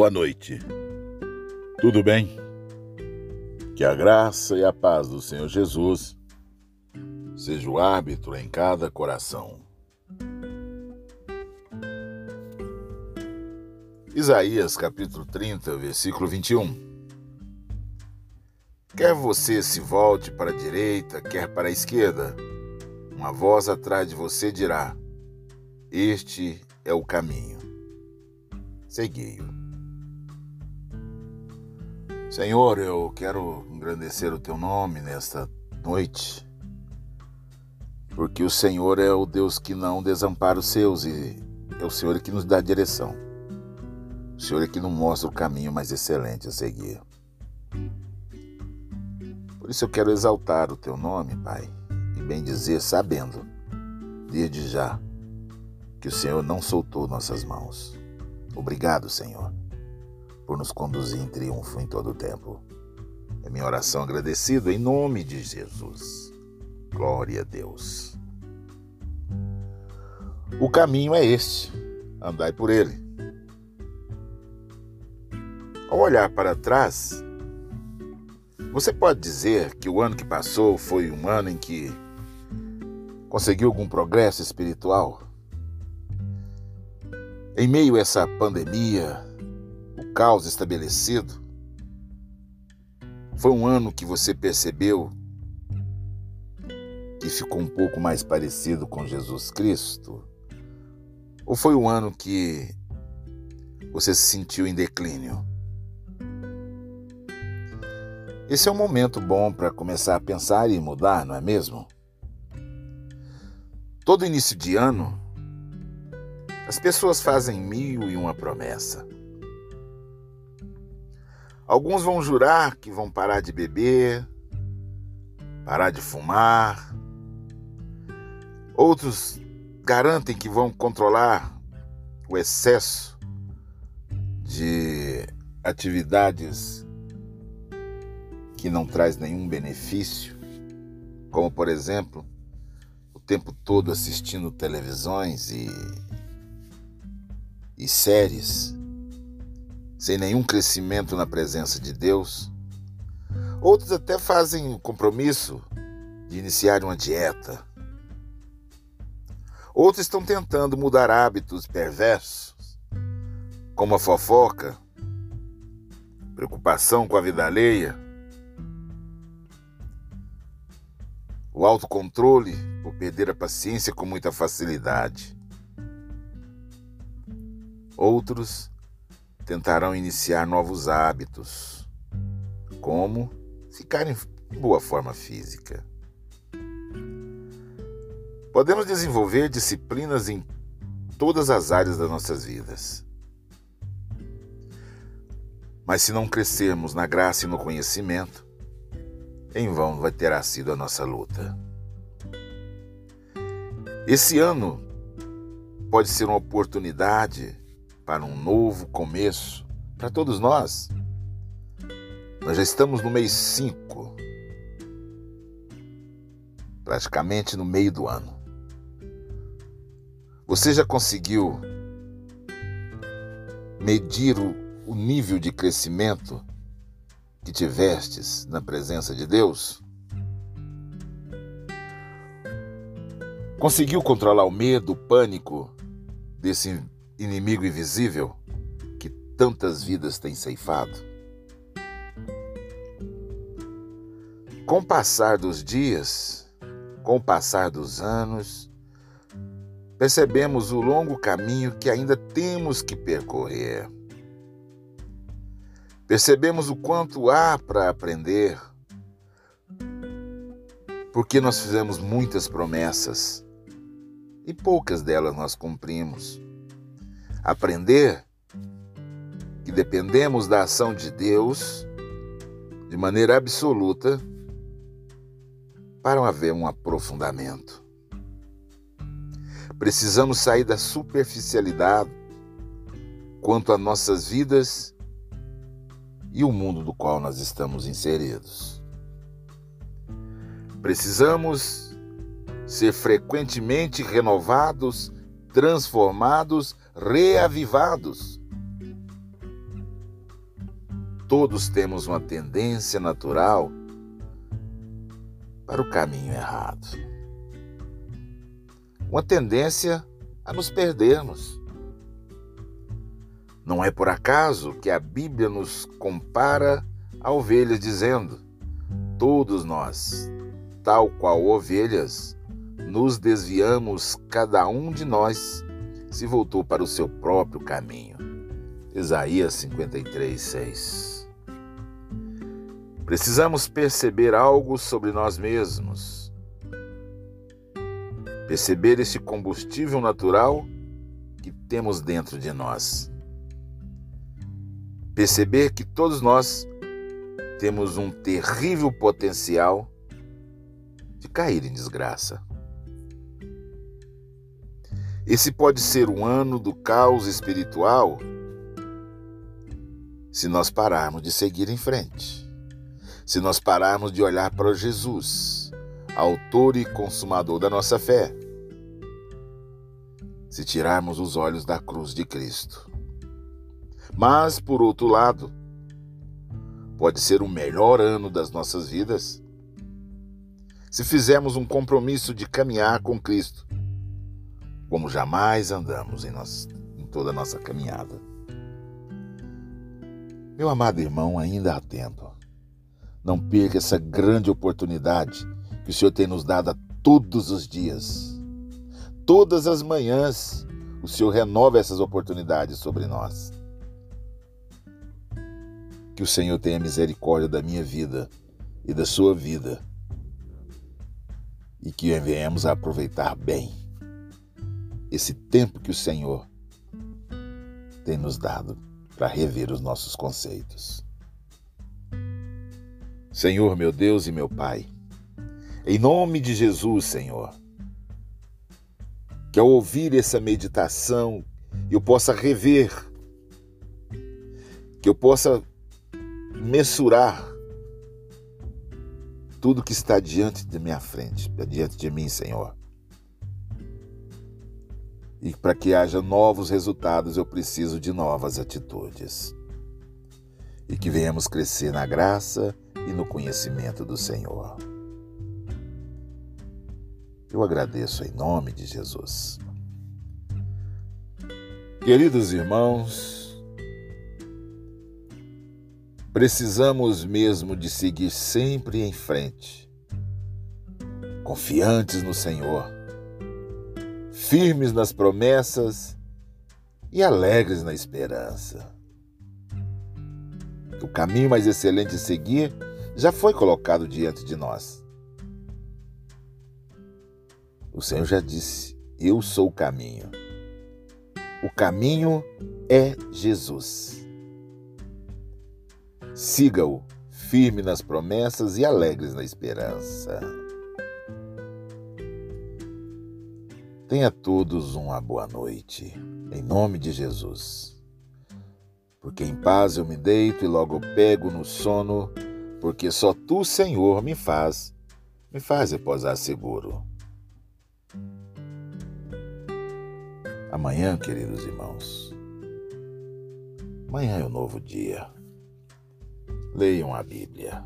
Boa noite. Tudo bem? Que a graça e a paz do Senhor Jesus seja o árbitro em cada coração. Isaías capítulo 30, versículo 21. Quer você se volte para a direita, quer para a esquerda, uma voz atrás de você dirá: Este é o caminho. Segui-o. Senhor, eu quero engrandecer o teu nome nesta noite, porque o Senhor é o Deus que não desampara os seus e é o Senhor que nos dá direção. O Senhor é que nos mostra o caminho mais excelente a seguir. Por isso eu quero exaltar o teu nome, Pai, e bem dizer, sabendo, desde já, que o Senhor não soltou nossas mãos. Obrigado, Senhor, por nos conduzir em triunfo em todo o tempo. É minha oração agradecida em nome de Jesus. Glória a Deus. O caminho é este, andai por ele. Ao olhar para trás, você pode dizer que o ano que passou foi um ano em que conseguiu algum progresso espiritual? Em meio a essa pandemia, caos estabelecido, foi um ano que você percebeu que ficou um pouco mais parecido com Jesus Cristo? Ou foi um ano que você se sentiu em declínio? Esse é um momento bom para começar a pensar e mudar, não é mesmo? Todo início de ano, as pessoas fazem mil e uma promessa. Alguns vão jurar que vão parar de beber, parar de fumar. Outros garantem que vão controlar o excesso de atividades que não traz nenhum benefício, como por exemplo, o tempo todo assistindo televisões e e séries, sem nenhum crescimento na presença de Deus. Outros até fazem o compromisso de iniciar uma dieta. Outros estão tentando mudar hábitos perversos, como a fofoca, preocupação com a vida alheia, o autocontrole por perder a paciência com muita facilidade. Outros tentarão iniciar novos hábitos, como ficar em boa forma física. Podemos desenvolver disciplinas em todas as áreas das nossas vidas. Mas se não crescermos na graça e no conhecimento, em vão vai ter sido a nossa luta. Esse ano pode ser uma oportunidade para um novo começo para todos nós. Nós já estamos no mês 5, praticamente no meio do ano. Você já conseguiu medir o, o nível de crescimento que tivestes na presença de Deus? Conseguiu controlar o medo, o pânico desse inimigo invisível que tantas vidas tem ceifado? Com o passar dos dias, com o passar dos anos, percebemos o longo caminho que ainda temos que percorrer. Percebemos o quanto há para aprender, porque nós fizemos muitas promessas e poucas delas nós cumprimos aprender que dependemos da ação de Deus de maneira absoluta para haver um aprofundamento. Precisamos sair da superficialidade quanto a nossas vidas e o mundo do qual nós estamos inseridos. Precisamos ser frequentemente renovados, transformados reavivados. todos temos uma tendência natural para o caminho errado. Uma tendência a nos perdermos. Não é por acaso que a Bíblia nos compara a ovelhas, dizendo: Todos nós, tal qual ovelhas, nos desviamos, cada um de nós se voltou para o seu próprio caminho. Isaías 53, 6. Precisamos perceber algo sobre nós mesmos. Perceber esse combustível natural que temos dentro de nós. Perceber que todos nós temos um terrível potencial de cair em desgraça. Esse pode ser um ano do caos espiritual se nós pararmos de seguir em frente, se nós pararmos de olhar para Jesus, autor e consumador da nossa fé, se tirarmos os olhos da cruz de Cristo. Mas, por outro lado, pode ser o melhor ano das nossas vidas. Se fizermos um compromisso de caminhar com Cristo, como jamais andamos em, nós, em toda a nossa caminhada. Meu amado irmão, ainda há tempo. Não perca essa grande oportunidade que o Senhor tem nos dado todos os dias. Todas as manhãs, o Senhor renova essas oportunidades sobre nós. Que o Senhor tenha misericórdia da minha vida e da sua vida. E que venhamos a aproveitar bem esse tempo que o Senhor tem nos dado para rever os nossos conceitos. Senhor, meu Deus e meu Pai, em nome de Jesus, Senhor, que ao ouvir essa meditação eu possa rever, que eu possa mensurar tudo que está diante de minha frente, diante de mim, Senhor. E para que haja novos resultados, eu preciso de novas atitudes. E que venhamos crescer na graça e no conhecimento do Senhor. Eu agradeço em nome de Jesus. Queridos irmãos, precisamos mesmo de seguir sempre em frente, confiantes no Senhor firmes nas promessas e alegres na esperança. O caminho mais excelente a seguir já foi colocado diante de nós. O Senhor já disse: Eu sou o caminho. O caminho é Jesus. Siga-o, firme nas promessas e alegres na esperança. Tenha todos uma boa noite, em nome de Jesus. Porque em paz eu me deito e logo pego no sono, porque só tu, Senhor, me faz, me faz repousar seguro. Amanhã, queridos irmãos, amanhã é um novo dia. Leiam a Bíblia.